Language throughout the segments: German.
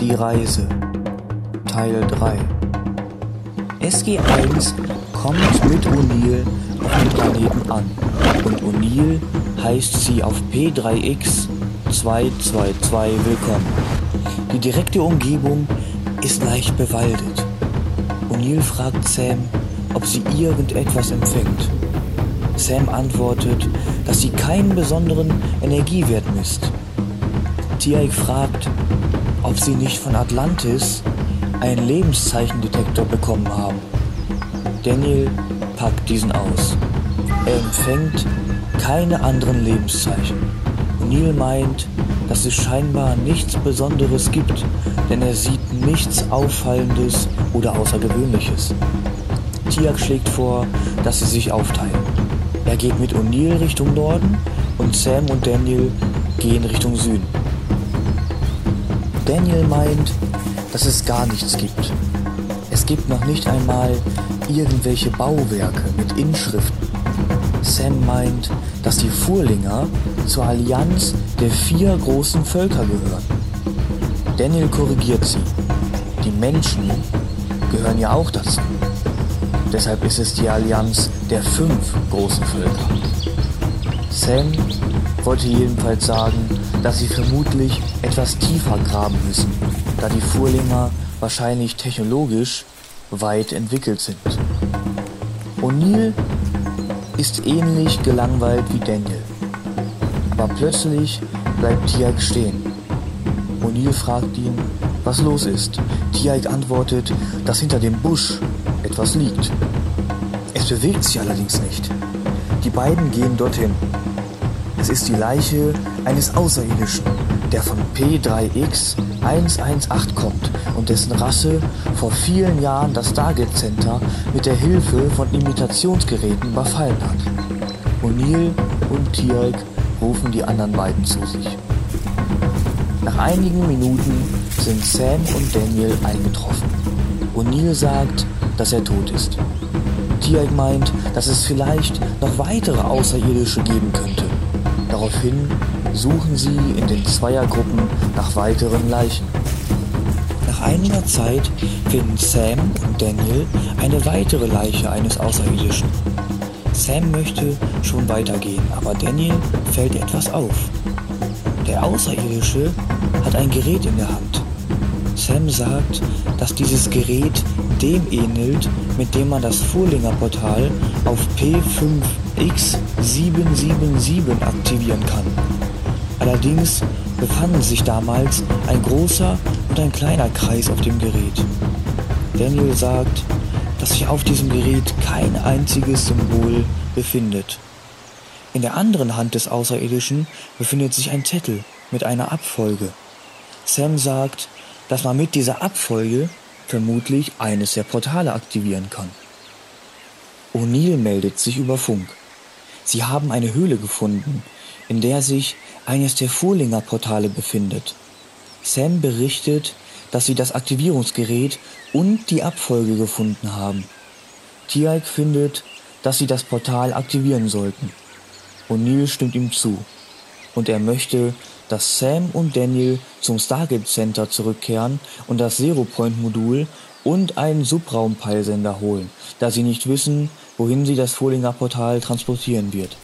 Die Reise Teil 3 SG-1 kommt mit O'Neill auf dem Planeten an und O'Neill heißt sie auf P3X 222 willkommen. Die direkte Umgebung ist leicht bewaldet. O'Neill fragt Sam, ob sie irgendetwas empfängt. Sam antwortet, dass sie keinen besonderen Energiewert misst. Tiaik fragt, ob sie nicht von Atlantis einen Lebenszeichendetektor bekommen haben. Daniel packt diesen aus. Er empfängt keine anderen Lebenszeichen. Neil meint, dass es scheinbar nichts Besonderes gibt, denn er sieht nichts Auffallendes oder Außergewöhnliches. Tiak schlägt vor, dass sie sich aufteilen. Er geht mit O'Neill Richtung Norden und Sam und Daniel gehen Richtung Süden. Daniel meint, dass es gar nichts gibt. Es gibt noch nicht einmal irgendwelche Bauwerke mit Inschriften. Sam meint, dass die Furlinger zur Allianz der vier großen Völker gehören. Daniel korrigiert sie. Die Menschen gehören ja auch dazu. Deshalb ist es die Allianz der fünf großen Völker. Sam wollte jedenfalls sagen, dass sie vermutlich etwas tiefer graben müssen, da die Furlinger wahrscheinlich technologisch weit entwickelt sind. O'Neill ist ähnlich gelangweilt wie Daniel. Aber plötzlich bleibt Tiaik stehen. O'Neill fragt ihn, was los ist. Tiaik antwortet, dass hinter dem Busch etwas liegt. Es bewegt sich allerdings nicht. Die beiden gehen dorthin. Es ist die Leiche eines Außerirdischen, der von P3X 118 kommt und dessen Rasse vor vielen Jahren das Stargate Center mit der Hilfe von Imitationsgeräten überfallen hat. O'Neill und Tialk rufen die anderen beiden zu sich. Nach einigen Minuten sind Sam und Daniel eingetroffen. O'Neill sagt, dass er tot ist. Tialk meint, dass es vielleicht noch weitere Außerirdische geben könnte. Daraufhin suchen sie in den Zweiergruppen nach weiteren Leichen. Nach einiger Zeit finden Sam und Daniel eine weitere Leiche eines Außerirdischen. Sam möchte schon weitergehen, aber Daniel fällt etwas auf. Der Außerirdische hat ein Gerät in der Hand. Sam sagt, dass dieses Gerät dem ähnelt, mit dem man das Furlinger Portal auf P5X777 aktivieren kann. Allerdings befanden sich damals ein großer und ein kleiner Kreis auf dem Gerät. Daniel sagt, dass sich auf diesem Gerät kein einziges Symbol befindet. In der anderen Hand des Außerirdischen befindet sich ein Zettel mit einer Abfolge. Sam sagt, dass man mit dieser Abfolge vermutlich eines der Portale aktivieren kann. O'Neill meldet sich über Funk. Sie haben eine Höhle gefunden, in der sich eines der Furlinger Portale befindet. Sam berichtet, dass sie das Aktivierungsgerät und die Abfolge gefunden haben. Tialk findet, dass sie das Portal aktivieren sollten. O'Neill stimmt ihm zu. Und er möchte, dass Sam und Daniel zum Stargate Center zurückkehren und das Zero Point Modul und einen Subraumpeilsender holen, da sie nicht wissen, wohin sie das Furlinger Portal transportieren wird.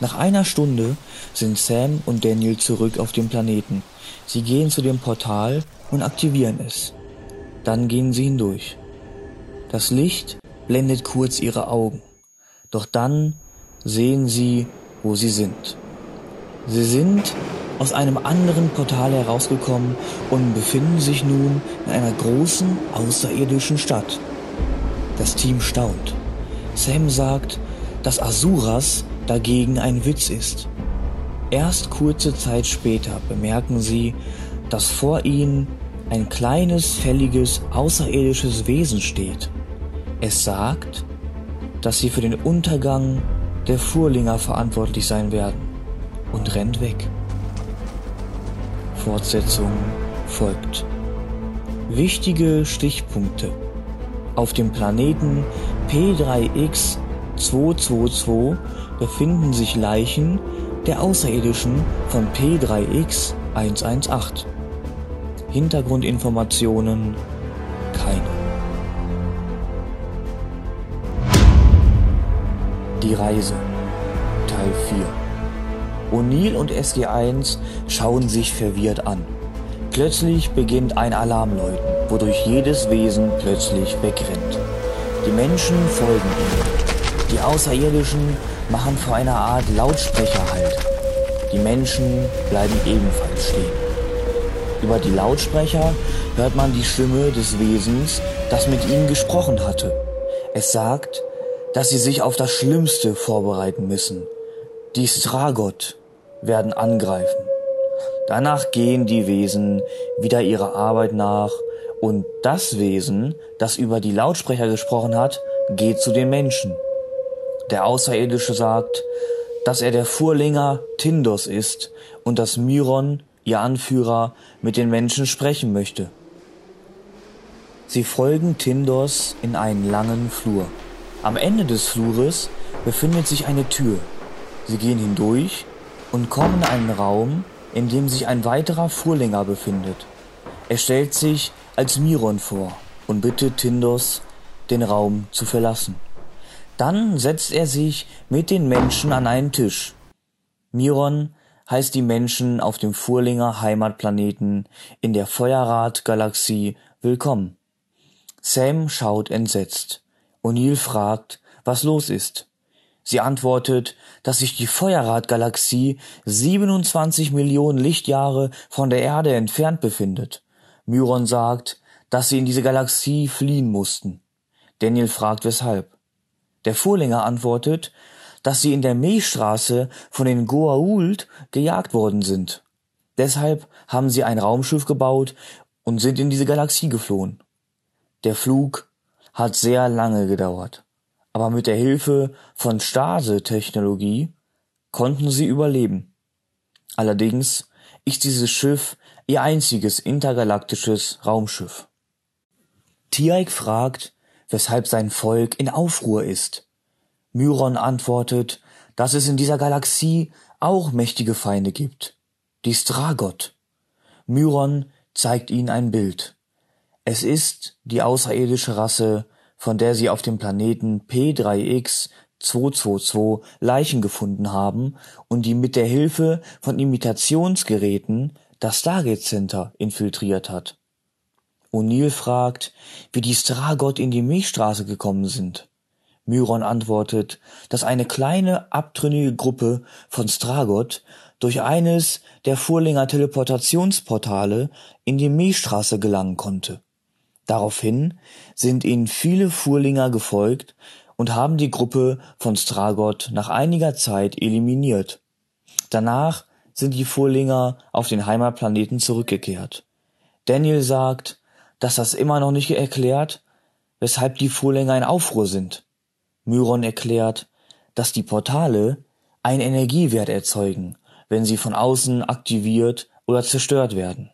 Nach einer Stunde sind Sam und Daniel zurück auf dem Planeten. Sie gehen zu dem Portal und aktivieren es. Dann gehen sie hindurch. Das Licht blendet kurz ihre Augen. Doch dann sehen sie, wo sie sind. Sie sind aus einem anderen Portal herausgekommen und befinden sich nun in einer großen außerirdischen Stadt. Das Team staunt. Sam sagt, dass Asuras dagegen ein Witz ist. Erst kurze Zeit später bemerken sie, dass vor ihnen ein kleines, fälliges, außerirdisches Wesen steht. Es sagt, dass sie für den Untergang der Furlinger verantwortlich sein werden und rennt weg. Fortsetzung folgt. Wichtige Stichpunkte. Auf dem Planeten P3X 222 befinden sich Leichen der Außerirdischen von P3X 118. Hintergrundinformationen keine. Die Reise Teil 4 O'Neill und SG1 schauen sich verwirrt an. Plötzlich beginnt ein Alarmläuten, wodurch jedes Wesen plötzlich wegrennt. Die Menschen folgen ihnen. Außerirdischen machen vor einer Art Lautsprecher Halt. Die Menschen bleiben ebenfalls stehen. Über die Lautsprecher hört man die Stimme des Wesens, das mit ihnen gesprochen hatte. Es sagt, dass sie sich auf das Schlimmste vorbereiten müssen. Die Stragot werden angreifen. Danach gehen die Wesen wieder ihrer Arbeit nach und das Wesen, das über die Lautsprecher gesprochen hat, geht zu den Menschen. Der Außerirdische sagt, dass er der Furlinger Tindos ist und dass Myron ihr Anführer, mit den Menschen sprechen möchte. Sie folgen Tindos in einen langen Flur. Am Ende des Flures befindet sich eine Tür. Sie gehen hindurch und kommen in einen Raum, in dem sich ein weiterer Furlinger befindet. Er stellt sich als Miron vor und bittet Tindos, den Raum zu verlassen. Dann setzt er sich mit den Menschen an einen Tisch. Miron heißt die Menschen auf dem Furlinger Heimatplaneten in der Feuerrad-Galaxie willkommen. Sam schaut entsetzt. O'Neill fragt, was los ist. Sie antwortet, dass sich die Feuerrad-Galaxie 27 Millionen Lichtjahre von der Erde entfernt befindet. Myron sagt, dass sie in diese Galaxie fliehen mussten. Daniel fragt weshalb. Der Furlinger antwortet, dass sie in der Milchstraße von den Goa'uld gejagt worden sind. Deshalb haben sie ein Raumschiff gebaut und sind in diese Galaxie geflohen. Der Flug hat sehr lange gedauert, aber mit der Hilfe von Stase-Technologie konnten sie überleben. Allerdings ist dieses Schiff ihr einziges intergalaktisches Raumschiff. Tiaik fragt, weshalb sein Volk in Aufruhr ist. Myron antwortet, dass es in dieser Galaxie auch mächtige Feinde gibt. Die Stragot. Myron zeigt ihnen ein Bild. Es ist die außerirdische Rasse, von der sie auf dem Planeten P3X 222 Leichen gefunden haben und die mit der Hilfe von Imitationsgeräten das Stargate Center infiltriert hat. O'Neill fragt, wie die Stragot in die Milchstraße gekommen sind. Myron antwortet, dass eine kleine abtrünnige Gruppe von Stragot durch eines der Furlinger Teleportationsportale in die Milchstraße gelangen konnte. Daraufhin sind ihnen viele Furlinger gefolgt und haben die Gruppe von Stragot nach einiger Zeit eliminiert. Danach sind die Furlinger auf den Heimatplaneten zurückgekehrt. Daniel sagt, dass das immer noch nicht erklärt, weshalb die Furlinger in Aufruhr sind. Myron erklärt, dass die Portale einen Energiewert erzeugen, wenn sie von außen aktiviert oder zerstört werden.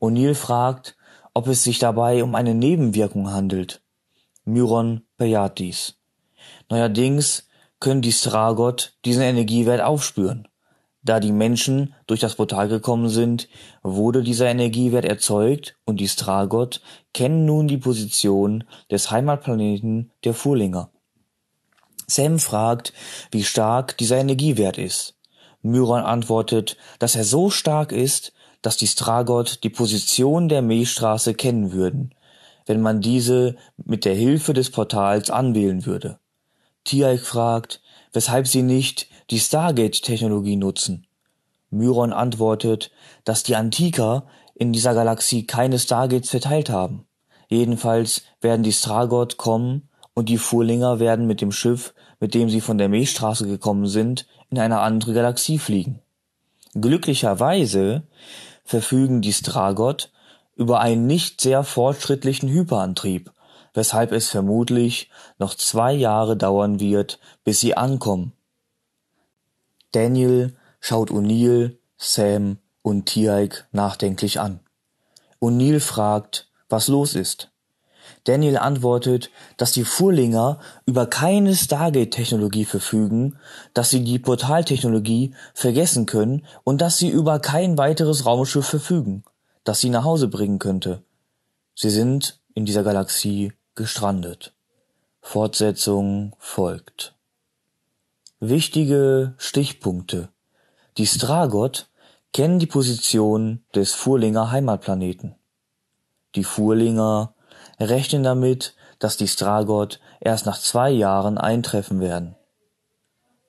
O'Neill fragt, ob es sich dabei um eine Nebenwirkung handelt. Myron bejaht dies. Neuerdings können die Stragot diesen Energiewert aufspüren. Da die Menschen durch das Portal gekommen sind, wurde dieser Energiewert erzeugt und die Stragot kennen nun die Position des Heimatplaneten der Furlinger. Sam fragt, wie stark dieser Energiewert ist. Myron antwortet, dass er so stark ist, dass die Stragot die Position der Milchstraße kennen würden, wenn man diese mit der Hilfe des Portals anwählen würde. Tiaik fragt, weshalb sie nicht die Stargate-Technologie nutzen. Myron antwortet, dass die Antiker in dieser Galaxie keine Stargates verteilt haben. Jedenfalls werden die Stragot kommen und die Furlinger werden mit dem Schiff, mit dem sie von der Milchstraße gekommen sind, in eine andere Galaxie fliegen. Glücklicherweise verfügen die Stragot über einen nicht sehr fortschrittlichen Hyperantrieb, weshalb es vermutlich noch zwei Jahre dauern wird, bis sie ankommen. Daniel schaut O'Neill, Sam und Tiaik nachdenklich an. O'Neill fragt, was los ist. Daniel antwortet, dass die Furlinger über keine Stargate-Technologie verfügen, dass sie die Portaltechnologie vergessen können und dass sie über kein weiteres Raumschiff verfügen. das sie nach Hause bringen könnte. Sie sind in dieser Galaxie gestrandet. Fortsetzung folgt. Wichtige Stichpunkte. Die Stragot kennen die Position des Furlinger Heimatplaneten. Die Furlinger rechnen damit, dass die Stragot erst nach zwei Jahren eintreffen werden.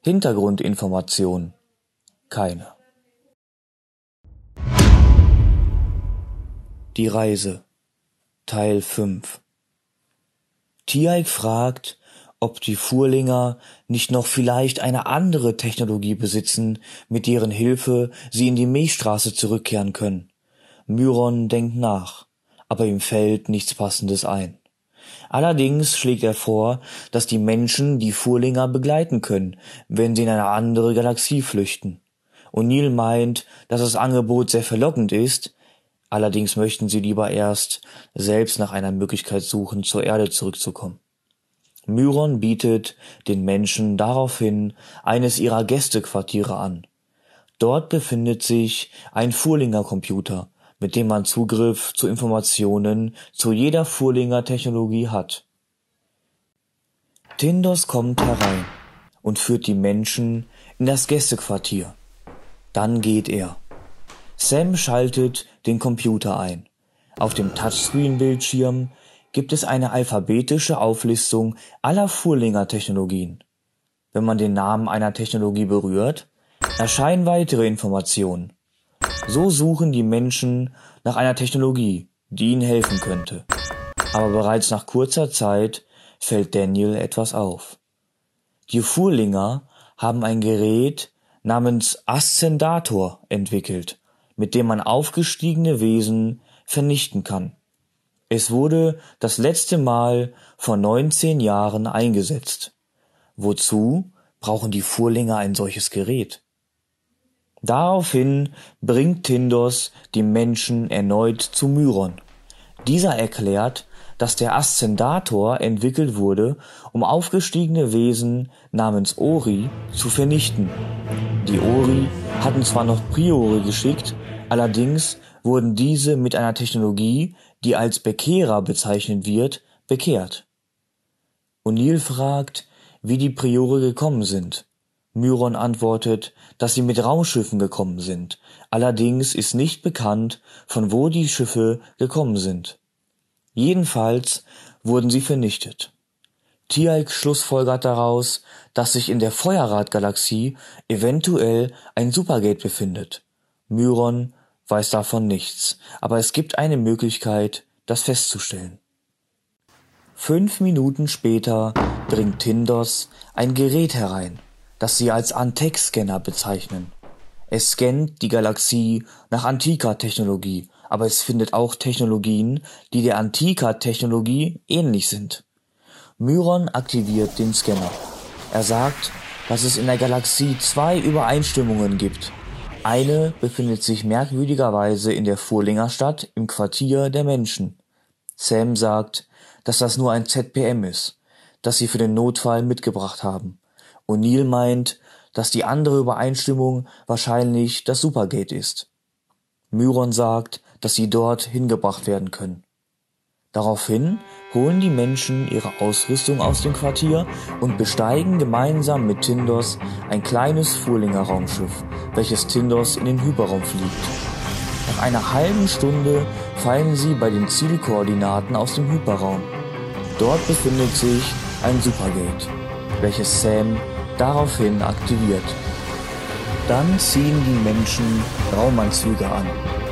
Hintergrundinformation keine. Die Reise Teil 5 Tiaik fragt, ob die Furlinger nicht noch vielleicht eine andere Technologie besitzen, mit deren Hilfe sie in die Milchstraße zurückkehren können. Myron denkt nach, aber ihm fällt nichts Passendes ein. Allerdings schlägt er vor, dass die Menschen die Furlinger begleiten können, wenn sie in eine andere Galaxie flüchten. O'Neill meint, dass das Angebot sehr verlockend ist, allerdings möchten sie lieber erst selbst nach einer Möglichkeit suchen, zur Erde zurückzukommen. Myron bietet den Menschen daraufhin eines ihrer Gästequartiere an. Dort befindet sich ein Furlinger Computer, mit dem man Zugriff zu Informationen zu jeder Furlinger Technologie hat. Tindos kommt herein und führt die Menschen in das Gästequartier. Dann geht er. Sam schaltet den Computer ein. Auf dem Touchscreen-Bildschirm gibt es eine alphabetische Auflistung aller Furlinger Technologien. Wenn man den Namen einer Technologie berührt, erscheinen weitere Informationen. So suchen die Menschen nach einer Technologie, die ihnen helfen könnte. Aber bereits nach kurzer Zeit fällt Daniel etwas auf. Die Furlinger haben ein Gerät namens Ascendator entwickelt, mit dem man aufgestiegene Wesen vernichten kann. Es wurde das letzte Mal vor 19 Jahren eingesetzt. Wozu brauchen die Furlinger ein solches Gerät? Daraufhin bringt Tindos die Menschen erneut zu Myron. Dieser erklärt, dass der Ascendator entwickelt wurde, um aufgestiegene Wesen namens Ori zu vernichten. Die Ori hatten zwar noch Priore geschickt, allerdings wurden diese mit einer Technologie, die als Bekehrer bezeichnet wird, bekehrt. O'Neill fragt, wie die Priore gekommen sind. Myron antwortet, dass sie mit Raumschiffen gekommen sind, allerdings ist nicht bekannt, von wo die Schiffe gekommen sind. Jedenfalls wurden sie vernichtet. Tialk schlussfolgert daraus, dass sich in der Feuerrad-Galaxie eventuell ein Supergate befindet. Myron weiß davon nichts, aber es gibt eine Möglichkeit, das festzustellen. Fünf Minuten später bringt Tindos ein Gerät herein, das sie als Antec-Scanner bezeichnen. Es scannt die Galaxie nach Antika-Technologie, aber es findet auch Technologien, die der Antika-Technologie ähnlich sind. Myron aktiviert den Scanner. Er sagt, dass es in der Galaxie zwei Übereinstimmungen gibt. Eine befindet sich merkwürdigerweise in der Furlinger Stadt im Quartier der Menschen. Sam sagt, dass das nur ein ZPM ist, das sie für den Notfall mitgebracht haben. O'Neill meint, dass die andere Übereinstimmung wahrscheinlich das Supergate ist. Myron sagt, dass sie dort hingebracht werden können. Daraufhin holen die Menschen ihre Ausrüstung aus dem Quartier und besteigen gemeinsam mit Tindos ein kleines Furlinger Raumschiff, welches Tindos in den Hyperraum fliegt. Nach einer halben Stunde fallen sie bei den Zielkoordinaten aus dem Hyperraum. Dort befindet sich ein Supergate, welches Sam daraufhin aktiviert. Dann ziehen die Menschen Raumanzüge an.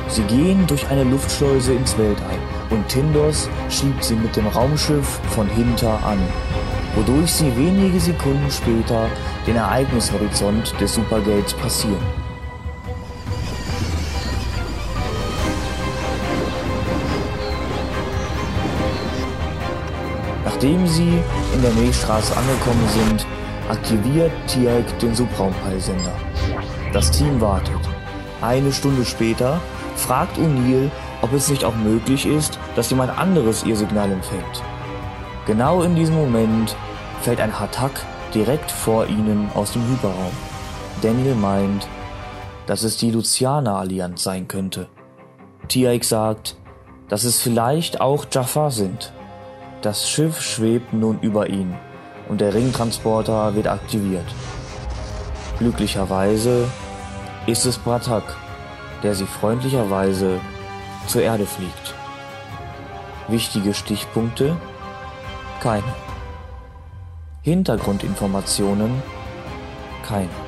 Sie gehen durch eine Luftschleuse ins Weltall und Tindos schiebt sie mit dem Raumschiff von hinter an, wodurch sie wenige Sekunden später den Ereignishorizont des Supergates passieren. Nachdem sie in der Milchstraße angekommen sind, aktiviert Tialk den Subraumpeilsender. Das Team wartet. Eine Stunde später fragt O'Neill, ob es nicht auch möglich ist, dass jemand anderes ihr Signal empfängt. Genau in diesem Moment fällt ein Hatak direkt vor ihnen aus dem Hyperraum. Daniel meint, dass es die Luciana-Allianz sein könnte. Tiaik sagt, dass es vielleicht auch Jaffa sind. Das Schiff schwebt nun über ihn und der Ringtransporter wird aktiviert. Glücklicherweise ist es Bratak, der sie freundlicherweise zur Erde fliegt. Wichtige Stichpunkte? Keine. Hintergrundinformationen? Keine.